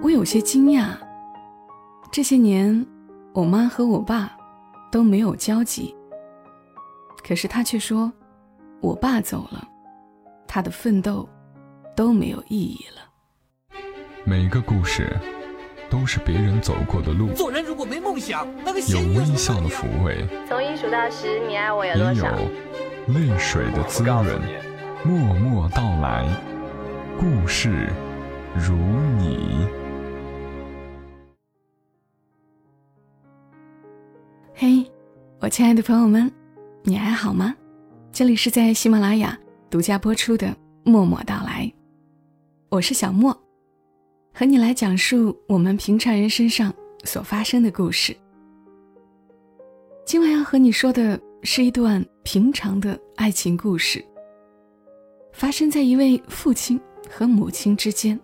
我有些惊讶。这些年，我妈和我爸都没有交集，可是他却说，我爸走了，他的奋斗都没有意义了。每个故事都是别人走过的路，做人如果没梦想，那个有微笑的抚慰，从一数到十，你爱我有也有？泪水的滋润。默默到来，故事如你。嘿，我亲爱的朋友们，你还好吗？这里是在喜马拉雅独家播出的《默默到来》，我是小莫，和你来讲述我们平常人身上所发生的故事。今晚要和你说的是一段平常的爱情故事，发生在一位父亲和母亲之间。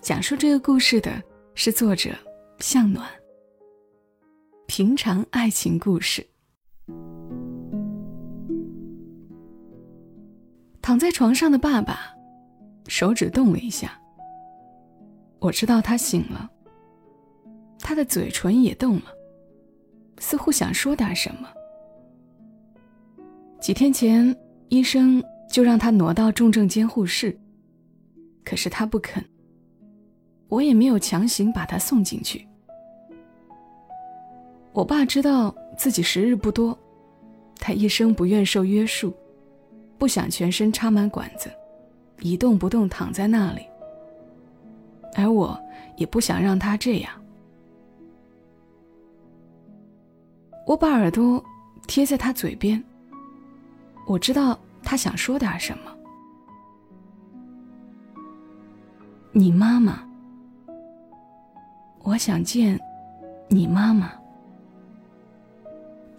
讲述这个故事的是作者向暖。平常爱情故事。躺在床上的爸爸，手指动了一下。我知道他醒了。他的嘴唇也动了，似乎想说点什么。几天前，医生就让他挪到重症监护室，可是他不肯。我也没有强行把他送进去。我爸知道自己时日不多，他一生不愿受约束，不想全身插满管子，一动不动躺在那里。而我也不想让他这样。我把耳朵贴在他嘴边，我知道他想说点什么。你妈妈，我想见你妈妈。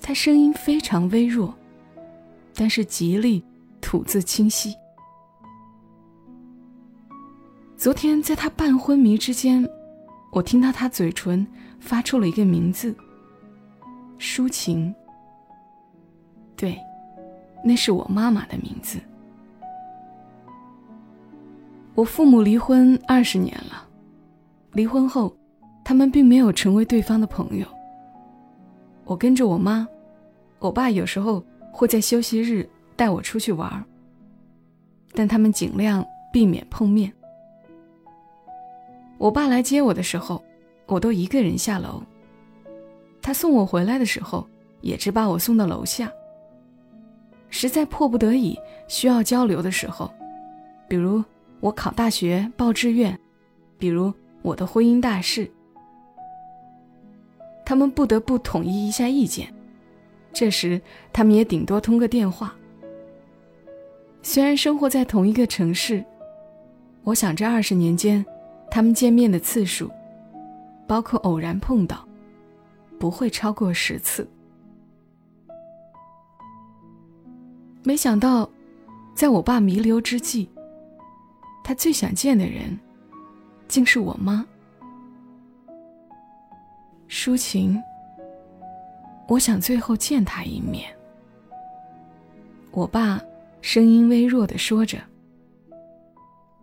他声音非常微弱，但是极力吐字清晰。昨天在他半昏迷之间，我听到他嘴唇发出了一个名字——抒情。对，那是我妈妈的名字。我父母离婚二十年了，离婚后，他们并没有成为对方的朋友。我跟着我妈。我爸有时候会在休息日带我出去玩儿，但他们尽量避免碰面。我爸来接我的时候，我都一个人下楼。他送我回来的时候，也只把我送到楼下。实在迫不得已需要交流的时候，比如我考大学报志愿，比如我的婚姻大事，他们不得不统一一下意见。这时，他们也顶多通个电话。虽然生活在同一个城市，我想这二十年间，他们见面的次数，包括偶然碰到，不会超过十次。没想到，在我爸弥留之际，他最想见的人，竟是我妈。抒情。我想最后见他一面。我爸声音微弱的说着。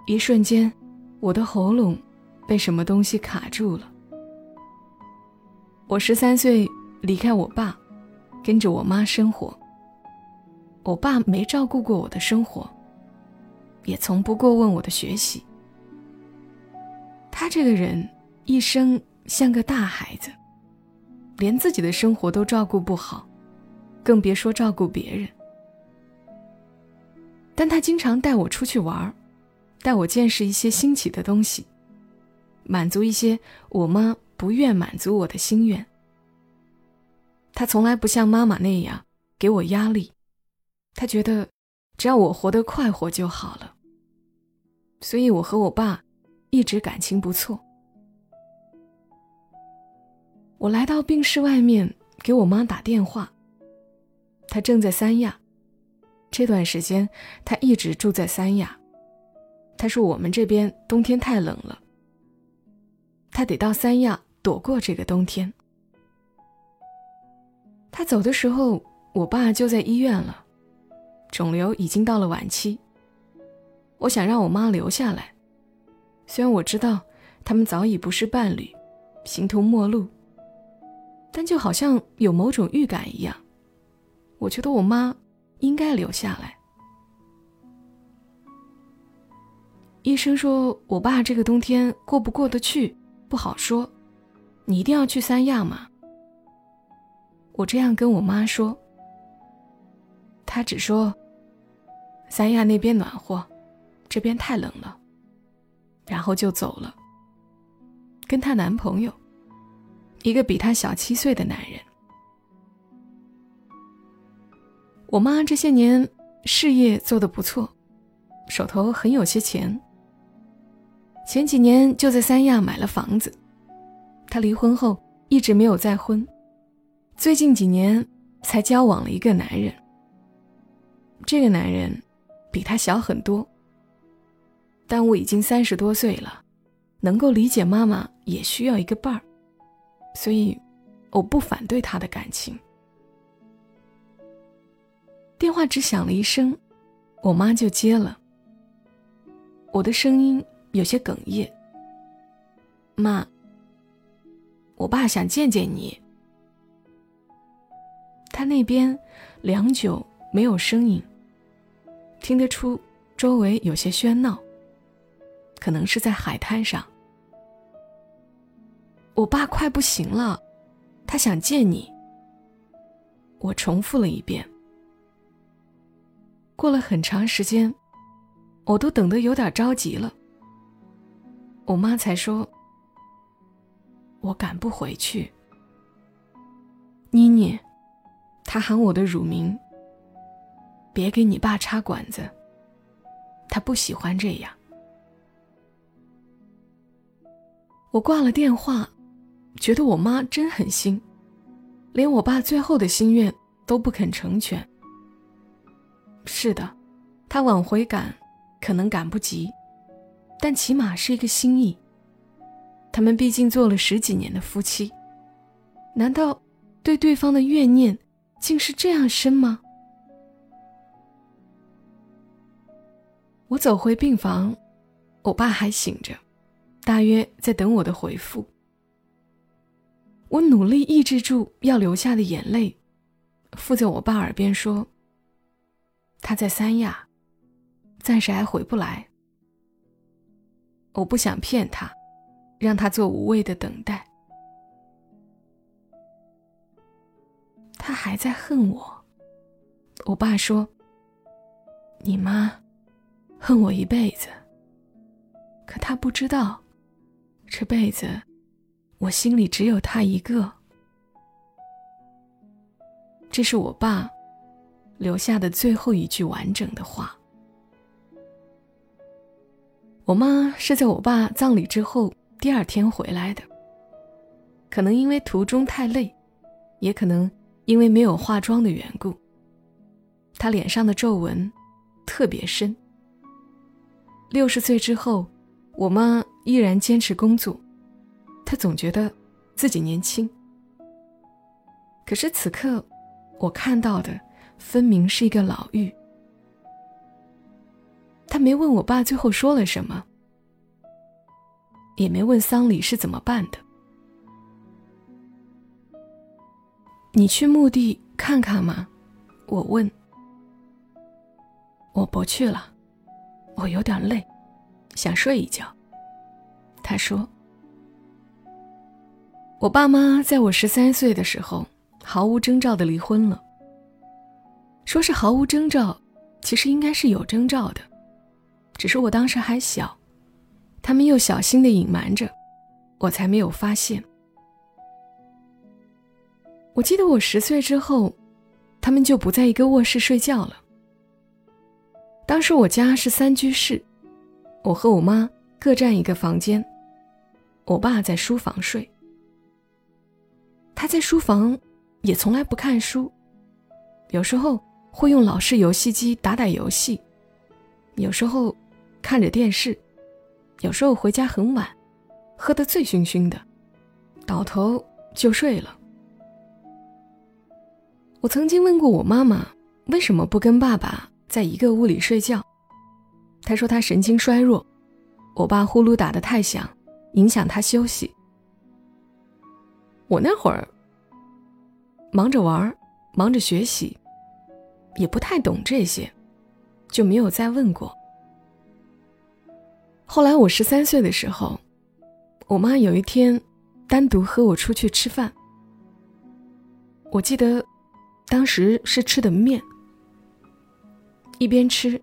一瞬间，我的喉咙被什么东西卡住了。我十三岁离开我爸，跟着我妈生活。我爸没照顾过我的生活，也从不过问我的学习。他这个人一生像个大孩子。连自己的生活都照顾不好，更别说照顾别人。但他经常带我出去玩带我见识一些新奇的东西，满足一些我妈不愿满足我的心愿。他从来不像妈妈那样给我压力，他觉得只要我活得快活就好了。所以我和我爸一直感情不错。我来到病室外面，给我妈打电话。她正在三亚，这段时间她一直住在三亚。她说我们这边冬天太冷了，她得到三亚躲过这个冬天。她走的时候，我爸就在医院了，肿瘤已经到了晚期。我想让我妈留下来，虽然我知道他们早已不是伴侣，形同陌路。但就好像有某种预感一样，我觉得我妈应该留下来。医生说我爸这个冬天过不过得去不好说，你一定要去三亚吗？我这样跟我妈说，她只说三亚那边暖和，这边太冷了，然后就走了，跟她男朋友。一个比他小七岁的男人。我妈这些年事业做得不错，手头很有些钱。前几年就在三亚买了房子。她离婚后一直没有再婚，最近几年才交往了一个男人。这个男人比她小很多，但我已经三十多岁了，能够理解妈妈也需要一个伴儿。所以，我不反对他的感情。电话只响了一声，我妈就接了。我的声音有些哽咽。妈，我爸想见见你。他那边良久没有声音，听得出周围有些喧闹，可能是在海滩上。我爸快不行了，他想见你。我重复了一遍。过了很长时间，我都等得有点着急了。我妈才说：“我赶不回去。”妮妮，她喊我的乳名。别给你爸插管子，他不喜欢这样。我挂了电话。觉得我妈真狠心，连我爸最后的心愿都不肯成全。是的，他往回赶，可能赶不及，但起码是一个心意。他们毕竟做了十几年的夫妻，难道对对方的怨念竟是这样深吗？我走回病房，我爸还醒着，大约在等我的回复。我努力抑制住要流下的眼泪，附在我爸耳边说：“他在三亚，暂时还回不来。我不想骗他，让他做无谓的等待。他还在恨我。”我爸说：“你妈恨我一辈子，可他不知道，这辈子。”我心里只有他一个，这是我爸留下的最后一句完整的话。我妈是在我爸葬礼之后第二天回来的，可能因为途中太累，也可能因为没有化妆的缘故，她脸上的皱纹特别深。六十岁之后，我妈依然坚持工作。他总觉得自己年轻，可是此刻我看到的分明是一个老妪。他没问我爸最后说了什么，也没问丧礼是怎么办的。你去墓地看看吗？我问。我不去了，我有点累，想睡一觉。他说。我爸妈在我十三岁的时候毫无征兆的离婚了。说是毫无征兆，其实应该是有征兆的，只是我当时还小，他们又小心的隐瞒着，我才没有发现。我记得我十岁之后，他们就不在一个卧室睡觉了。当时我家是三居室，我和我妈各占一个房间，我爸在书房睡。他在书房，也从来不看书，有时候会用老式游戏机打打游戏，有时候看着电视，有时候回家很晚，喝得醉醺醺的，倒头就睡了。我曾经问过我妈妈，为什么不跟爸爸在一个屋里睡觉？她说她神经衰弱，我爸呼噜打得太响，影响她休息。我那会儿忙着玩，忙着学习，也不太懂这些，就没有再问过。后来我十三岁的时候，我妈有一天单独和我出去吃饭，我记得当时是吃的面，一边吃，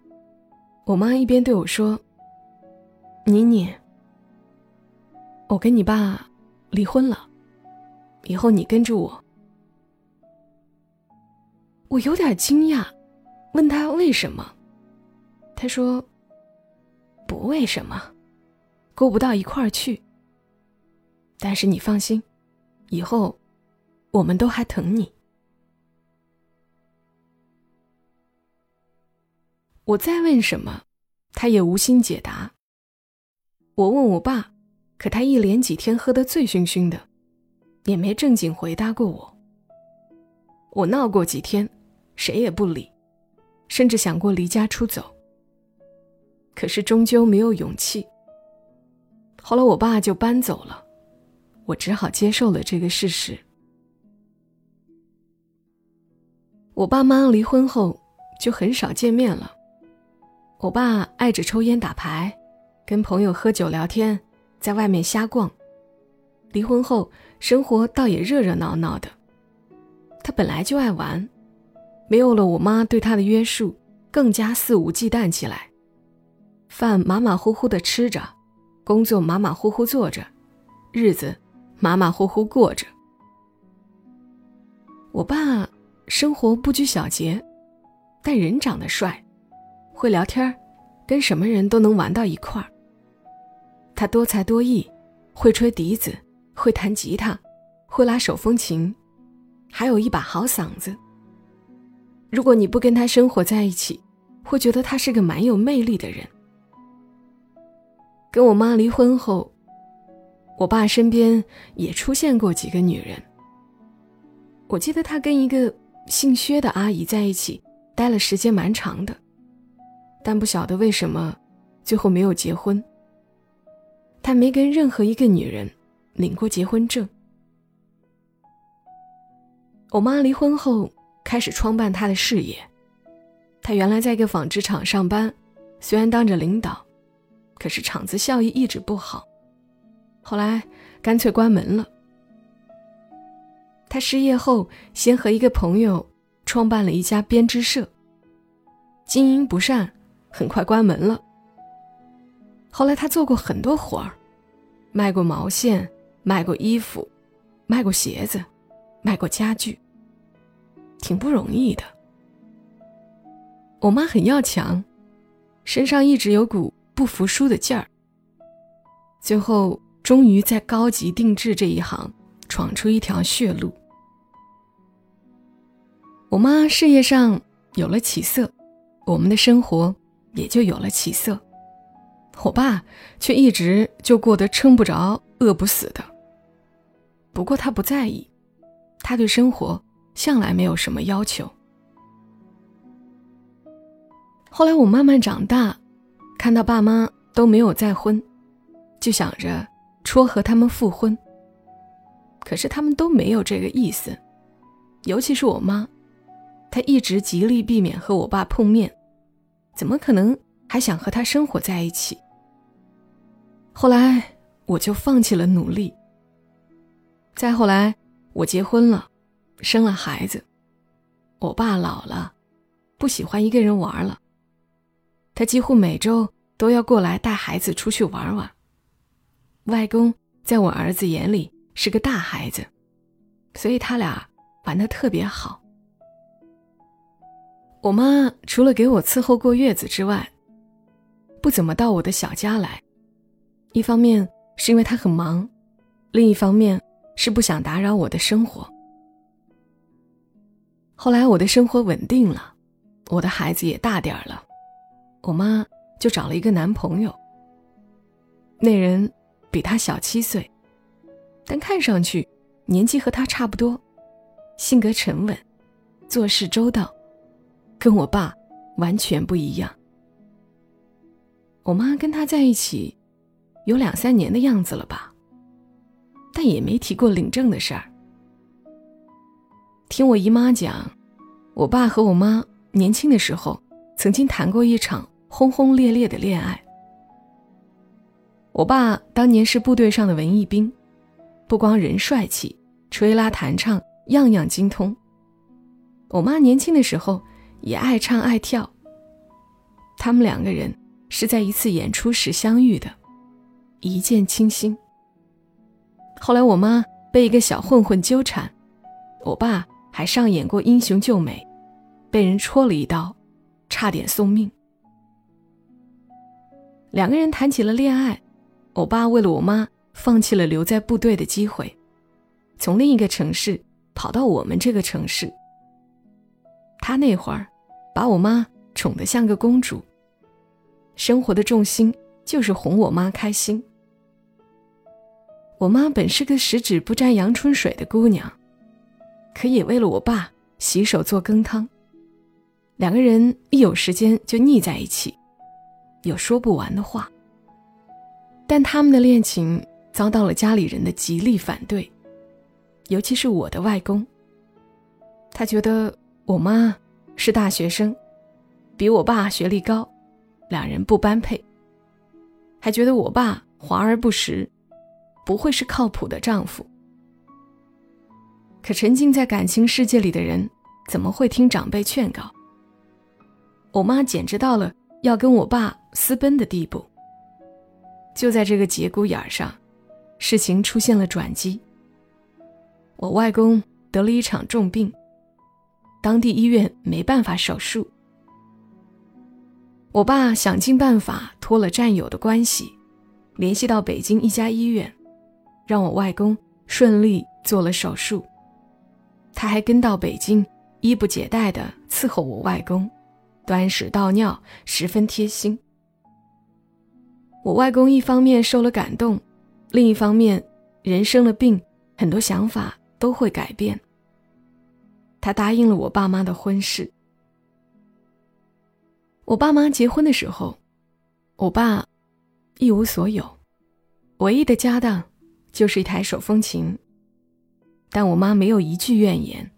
我妈一边对我说：“妮妮。”我跟你爸离婚了，以后你跟着我。我有点惊讶，问他为什么。他说：“不为什么，过不到一块儿去。但是你放心，以后我们都还疼你。”我再问什么，他也无心解答。我问我爸。可他一连几天喝得醉醺醺的，也没正经回答过我。我闹过几天，谁也不理，甚至想过离家出走。可是终究没有勇气。后来我爸就搬走了，我只好接受了这个事实。我爸妈离婚后就很少见面了。我爸爱着抽烟打牌，跟朋友喝酒聊天。在外面瞎逛，离婚后生活倒也热热闹闹的。他本来就爱玩，没有了我妈对他的约束，更加肆无忌惮起来。饭马马虎虎的吃着，工作马马虎虎做着，日子马马虎虎过着。我爸生活不拘小节，但人长得帅，会聊天跟什么人都能玩到一块儿。他多才多艺，会吹笛子，会弹吉他，会拉手风琴，还有一把好嗓子。如果你不跟他生活在一起，会觉得他是个蛮有魅力的人。跟我妈离婚后，我爸身边也出现过几个女人。我记得他跟一个姓薛的阿姨在一起待了时间蛮长的，但不晓得为什么，最后没有结婚。他没跟任何一个女人领过结婚证。我妈离婚后开始创办她的事业。她原来在一个纺织厂上班，虽然当着领导，可是厂子效益一直不好。后来干脆关门了。她失业后，先和一个朋友创办了一家编织社，经营不善，很快关门了。后来他做过很多活儿，卖过毛线，卖过衣服，卖过鞋子，卖过家具，挺不容易的。我妈很要强，身上一直有股不服输的劲儿。最后终于在高级定制这一行闯出一条血路。我妈事业上有了起色，我们的生活也就有了起色。我爸却一直就过得撑不着、饿不死的。不过他不在意，他对生活向来没有什么要求。后来我慢慢长大，看到爸妈都没有再婚，就想着撮合他们复婚。可是他们都没有这个意思，尤其是我妈，她一直极力避免和我爸碰面，怎么可能还想和他生活在一起？后来我就放弃了努力。再后来，我结婚了，生了孩子。我爸老了，不喜欢一个人玩了。他几乎每周都要过来带孩子出去玩玩。外公在我儿子眼里是个大孩子，所以他俩玩的特别好。我妈除了给我伺候过月子之外，不怎么到我的小家来。一方面是因为他很忙，另一方面是不想打扰我的生活。后来我的生活稳定了，我的孩子也大点儿了，我妈就找了一个男朋友。那人比他小七岁，但看上去年纪和他差不多，性格沉稳，做事周到，跟我爸完全不一样。我妈跟他在一起。有两三年的样子了吧，但也没提过领证的事儿。听我姨妈讲，我爸和我妈年轻的时候曾经谈过一场轰轰烈烈的恋爱。我爸当年是部队上的文艺兵，不光人帅气，吹拉弹唱样样精通。我妈年轻的时候也爱唱爱跳。他们两个人是在一次演出时相遇的，一见倾心。后来我妈被一个小混混纠缠，我爸。还上演过英雄救美，被人戳了一刀，差点送命。两个人谈起了恋爱，我爸为了我妈放弃了留在部队的机会，从另一个城市跑到我们这个城市。他那会儿把我妈宠得像个公主，生活的重心就是哄我妈开心。我妈本是个十指不沾阳春水的姑娘。可也为了我爸洗手做羹汤，两个人一有时间就腻在一起，有说不完的话。但他们的恋情遭到了家里人的极力反对，尤其是我的外公。他觉得我妈是大学生，比我爸学历高，两人不般配。还觉得我爸华而不实，不会是靠谱的丈夫。可沉浸在感情世界里的人，怎么会听长辈劝告？我妈简直到了要跟我爸私奔的地步。就在这个节骨眼上，事情出现了转机。我外公得了一场重病，当地医院没办法手术。我爸想尽办法托了战友的关系，联系到北京一家医院，让我外公顺利做了手术。他还跟到北京，衣不解带的伺候我外公，端屎倒尿，十分贴心。我外公一方面受了感动，另一方面，人生了病，很多想法都会改变。他答应了我爸妈的婚事。我爸妈结婚的时候，我爸一无所有，唯一的家当就是一台手风琴。但我妈没有一句怨言。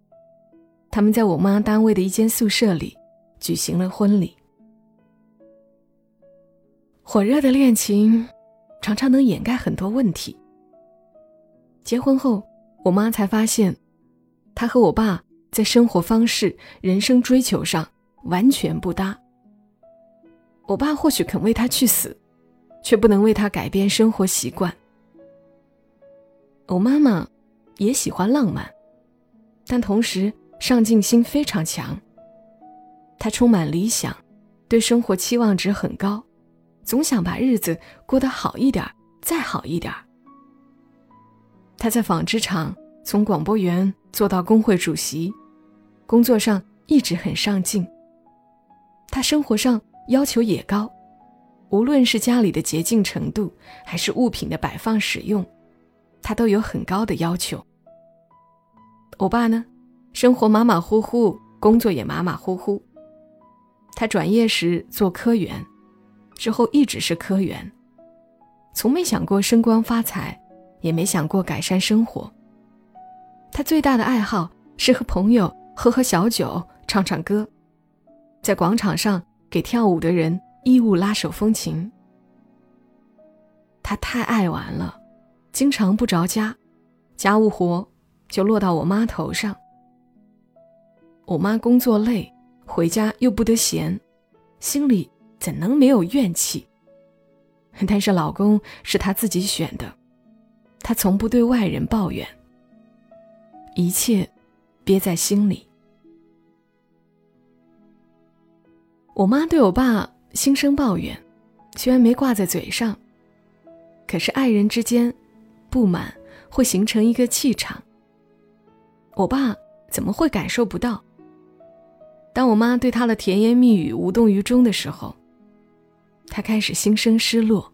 他们在我妈单位的一间宿舍里举行了婚礼。火热的恋情常常能掩盖很多问题。结婚后，我妈才发现，她和我爸在生活方式、人生追求上完全不搭。我爸或许肯为她去死，却不能为她改变生活习惯。我妈妈。也喜欢浪漫，但同时上进心非常强。他充满理想，对生活期望值很高，总想把日子过得好一点，再好一点。他在纺织厂从广播员做到工会主席，工作上一直很上进。他生活上要求也高，无论是家里的洁净程度，还是物品的摆放使用。他都有很高的要求。我爸呢，生活马马虎虎，工作也马马虎虎。他转业时做科员，之后一直是科员，从没想过升官发财，也没想过改善生活。他最大的爱好是和朋友喝喝小酒，唱唱歌，在广场上给跳舞的人义务拉手风琴。他太爱玩了。经常不着家，家务活就落到我妈头上。我妈工作累，回家又不得闲，心里怎能没有怨气？但是老公是她自己选的，她从不对外人抱怨，一切憋在心里。我妈对我爸心生抱怨，虽然没挂在嘴上，可是爱人之间。不满会形成一个气场。我爸怎么会感受不到？当我妈对他的甜言蜜语无动于衷的时候，他开始心生失落。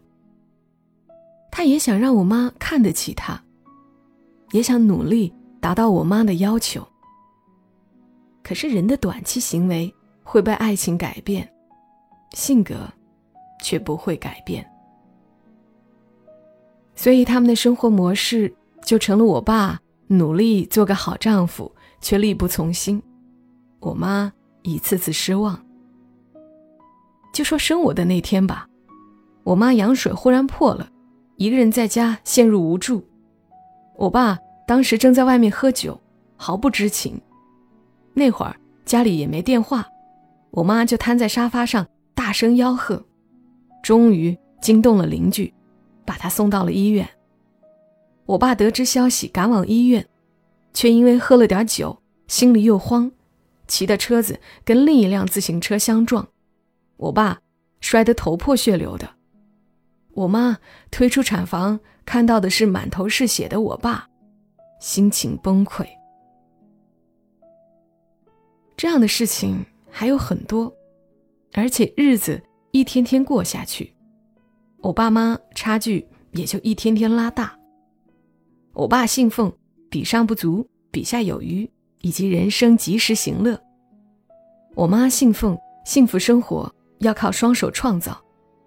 他也想让我妈看得起他，也想努力达到我妈的要求。可是人的短期行为会被爱情改变，性格却不会改变。所以他们的生活模式就成了我爸努力做个好丈夫，却力不从心；我妈一次次失望。就说生我的那天吧，我妈羊水忽然破了，一个人在家陷入无助。我爸当时正在外面喝酒，毫不知情。那会儿家里也没电话，我妈就瘫在沙发上大声吆喝，终于惊动了邻居，把他送到了医院。我爸得知消息赶往医院，却因为喝了点酒，心里又慌，骑的车子跟另一辆自行车相撞。我爸摔得头破血流的，我妈推出产房，看到的是满头是血的我爸，心情崩溃。这样的事情还有很多，而且日子一天天过下去，我爸妈差距也就一天天拉大。我爸信奉“比上不足，比下有余”，以及人生及时行乐；我妈信奉幸福生活。要靠双手创造，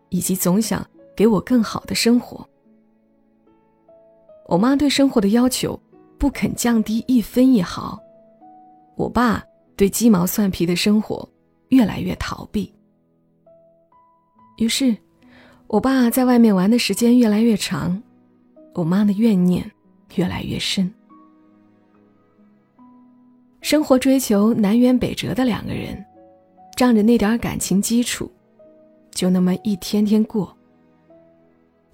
以及总想给我更好的生活。我妈对生活的要求不肯降低一分一毫，我爸对鸡毛蒜皮的生活越来越逃避。于是，我爸在外面玩的时间越来越长，我妈的怨念越来越深。生活追求南辕北辙的两个人。仗着那点感情基础，就那么一天天过。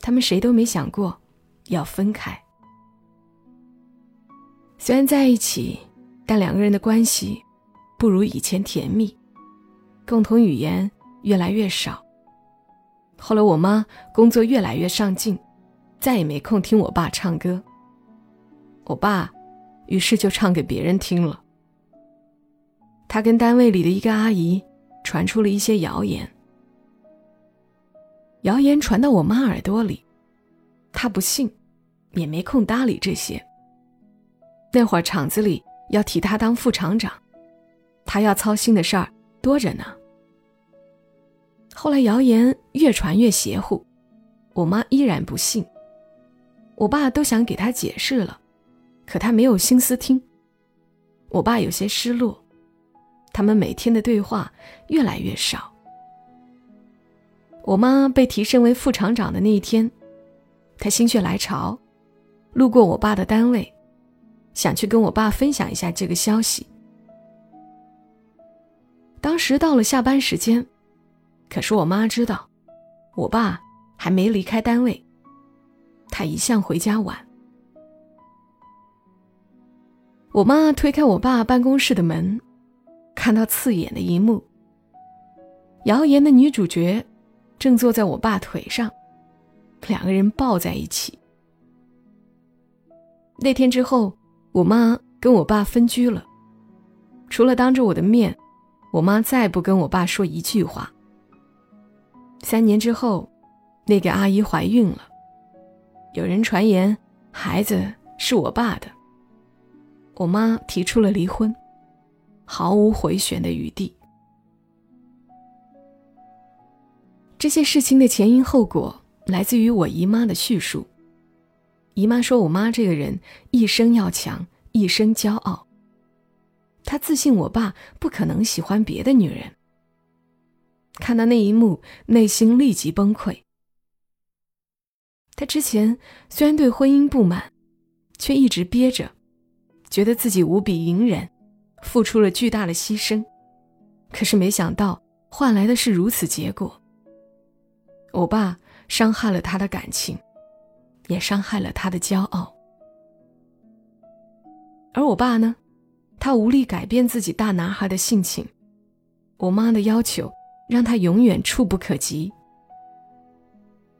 他们谁都没想过要分开。虽然在一起，但两个人的关系不如以前甜蜜，共同语言越来越少。后来我妈工作越来越上进，再也没空听我爸唱歌。我爸于是就唱给别人听了。他跟单位里的一个阿姨。传出了一些谣言，谣言传到我妈耳朵里，她不信，也没空搭理这些。那会儿厂子里要提他当副厂长，他要操心的事儿多着呢。后来谣言越传越邪乎，我妈依然不信。我爸都想给他解释了，可他没有心思听。我爸有些失落。他们每天的对话越来越少。我妈被提升为副厂长的那一天，她心血来潮，路过我爸的单位，想去跟我爸分享一下这个消息。当时到了下班时间，可是我妈知道，我爸还没离开单位，他一向回家晚。我妈推开我爸办公室的门。看到刺眼的一幕，谣言的女主角正坐在我爸腿上，两个人抱在一起。那天之后，我妈跟我爸分居了，除了当着我的面，我妈再不跟我爸说一句话。三年之后，那个阿姨怀孕了，有人传言孩子是我爸的，我妈提出了离婚。毫无回旋的余地。这些事情的前因后果来自于我姨妈的叙述。姨妈说，我妈这个人一生要强，一生骄傲。她自信我爸不可能喜欢别的女人。看到那一幕，内心立即崩溃。他之前虽然对婚姻不满，却一直憋着，觉得自己无比隐忍。付出了巨大的牺牲，可是没想到换来的是如此结果。我爸伤害了他的感情，也伤害了他的骄傲。而我爸呢，他无力改变自己大男孩的性情，我妈的要求让他永远触不可及。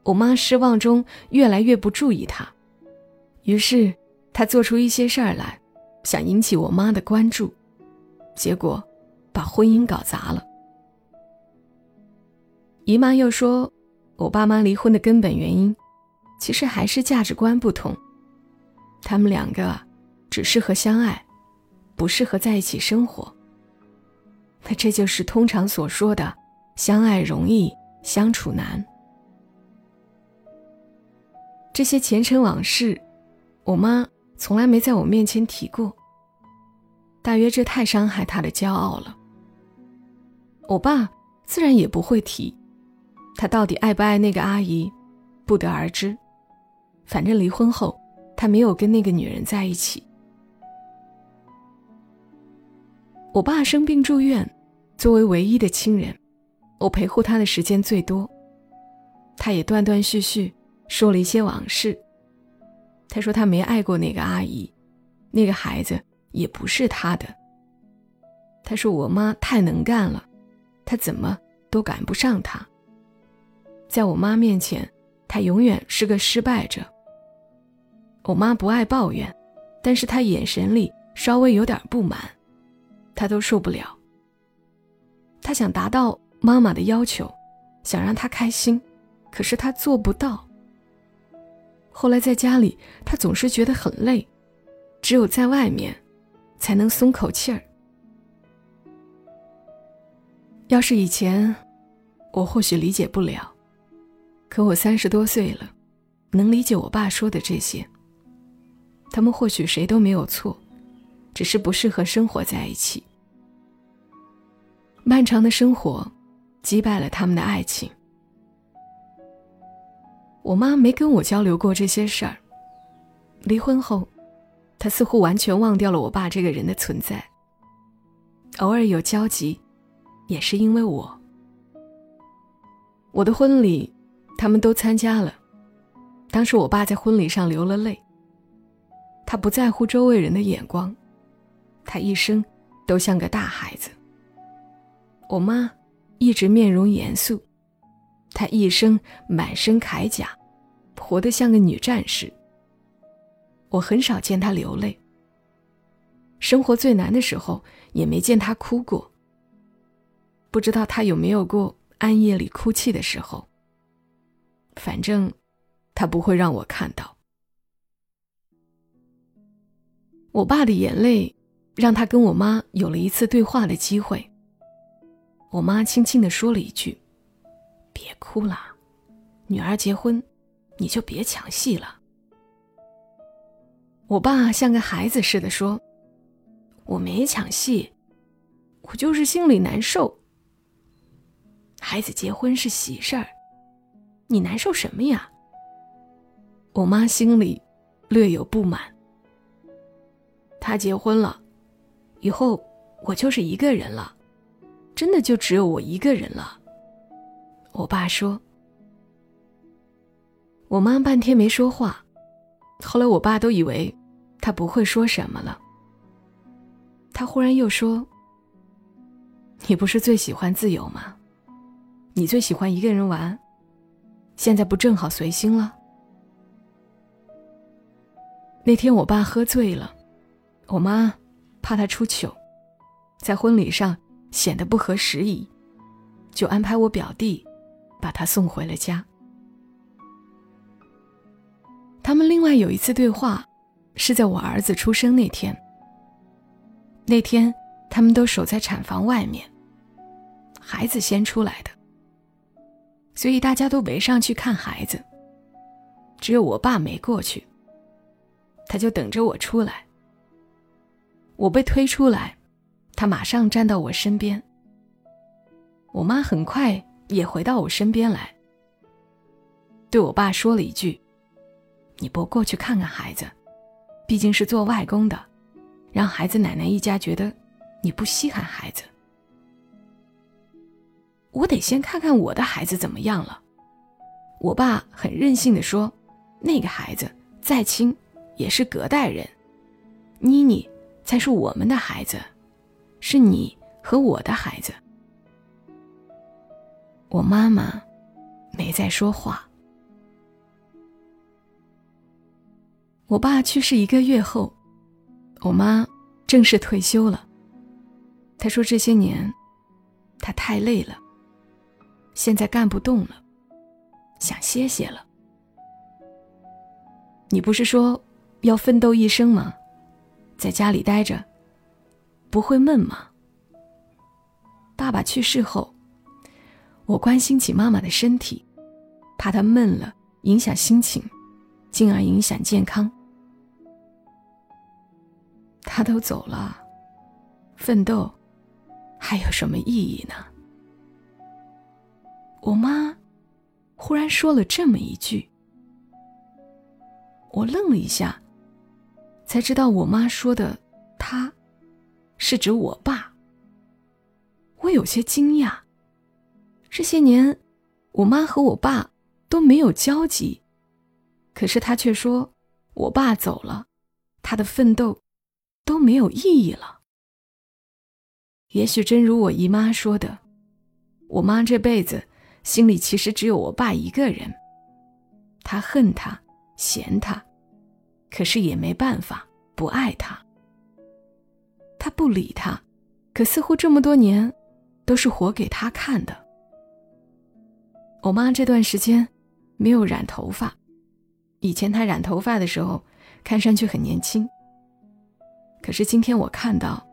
我妈失望中越来越不注意他，于是他做出一些事儿来，想引起我妈的关注。结果，把婚姻搞砸了。姨妈又说，我爸妈离婚的根本原因，其实还是价值观不同。他们两个只适合相爱，不适合在一起生活。那这就是通常所说的“相爱容易相处难”。这些前尘往事，我妈从来没在我面前提过。大约这太伤害她的骄傲了。我爸自然也不会提，他到底爱不爱那个阿姨，不得而知。反正离婚后，他没有跟那个女人在一起。我爸生病住院，作为唯一的亲人，我陪护他的时间最多。他也断断续续说了一些往事。他说他没爱过那个阿姨，那个孩子也不是他的。他说我妈太能干了，他怎么都赶不上她。在我妈面前，他永远是个失败者。我妈不爱抱怨，但是她眼神里稍微有点不满，她都受不了。她想达到妈妈的要求，想让她开心，可是她做不到。后来在家里，她总是觉得很累，只有在外面，才能松口气儿。要是以前，我或许理解不了，可我三十多岁了，能理解我爸说的这些。他们或许谁都没有错，只是不适合生活在一起。漫长的生活击败了他们的爱情。我妈没跟我交流过这些事儿。离婚后，她似乎完全忘掉了我爸这个人的存在。偶尔有交集，也是因为我。我的婚礼，他们都参加了。当时我爸在婚礼上流了泪。他不在乎周围人的眼光，他一生都像个大孩子。我妈一直面容严肃，她一生满身铠甲，活得像个女战士。我很少见她流泪。生活最难的时候，也没见她哭过。不知道她有没有过暗夜里哭泣的时候。反正，她不会让我看到。我爸的眼泪，让他跟我妈有了一次对话的机会。我妈轻轻的说了一句：“别哭了，女儿结婚，你就别抢戏了。”我爸像个孩子似的说：“我没抢戏，我就是心里难受。孩子结婚是喜事儿，你难受什么呀？”我妈心里略有不满。他结婚了，以后我就是一个人了，真的就只有我一个人了。我爸说，我妈半天没说话，后来我爸都以为他不会说什么了。他忽然又说：“你不是最喜欢自由吗？你最喜欢一个人玩，现在不正好随心了？”那天我爸喝醉了。我妈怕他出糗，在婚礼上显得不合时宜，就安排我表弟把他送回了家。他们另外有一次对话，是在我儿子出生那天。那天他们都守在产房外面，孩子先出来的，所以大家都围上去看孩子。只有我爸没过去，他就等着我出来。我被推出来，他马上站到我身边。我妈很快也回到我身边来，对我爸说了一句：“你不过去看看孩子，毕竟是做外公的，让孩子奶奶一家觉得你不稀罕孩子。我得先看看我的孩子怎么样了。”我爸很任性的说：“那个孩子再亲也是隔代人，妮妮。”才是我们的孩子，是你和我的孩子。我妈妈没再说话。我爸去世一个月后，我妈正式退休了。她说这些年，她太累了，现在干不动了，想歇歇了。你不是说要奋斗一生吗？在家里待着，不会闷吗？爸爸去世后，我关心起妈妈的身体，怕她闷了影响心情，进而影响健康。他都走了，奋斗还有什么意义呢？我妈忽然说了这么一句，我愣了一下，才知道我妈说的“他”是指我爸。我有些惊讶，这些年我妈和我爸都没有交集，可是他却说我爸走了，他的奋斗都没有意义了。也许真如我姨妈说的，我妈这辈子。心里其实只有我爸一个人，她恨他，嫌他，可是也没办法不爱他。他不理他，可似乎这么多年都是活给他看的。我妈这段时间没有染头发，以前她染头发的时候看上去很年轻，可是今天我看到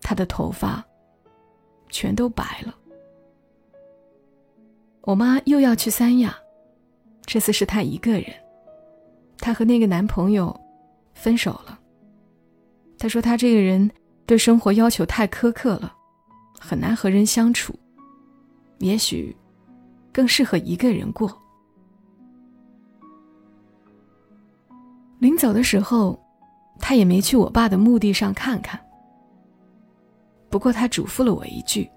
她的头发全都白了。我妈又要去三亚，这次是她一个人。她和那个男朋友分手了。她说她这个人对生活要求太苛刻了，很难和人相处，也许更适合一个人过。临走的时候，他也没去我爸的墓地上看看。不过他嘱咐了我一句：“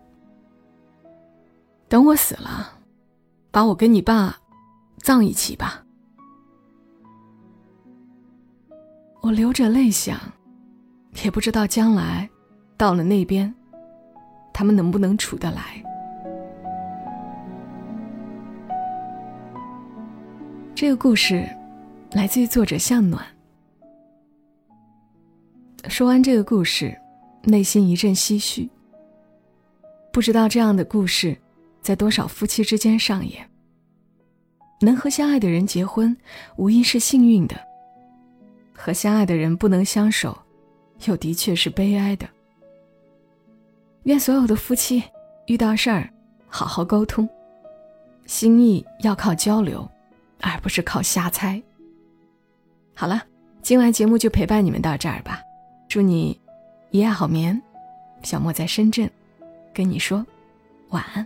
等我死了。”把我跟你爸葬一起吧。我流着泪想，也不知道将来到了那边，他们能不能处得来。这个故事来自于作者向暖。说完这个故事，内心一阵唏嘘。不知道这样的故事。在多少夫妻之间上演？能和相爱的人结婚，无疑是幸运的；和相爱的人不能相守，又的确是悲哀的。愿所有的夫妻遇到事儿，好好沟通，心意要靠交流，而不是靠瞎猜。好了，今晚节目就陪伴你们到这儿吧。祝你一夜好眠。小莫在深圳，跟你说晚安。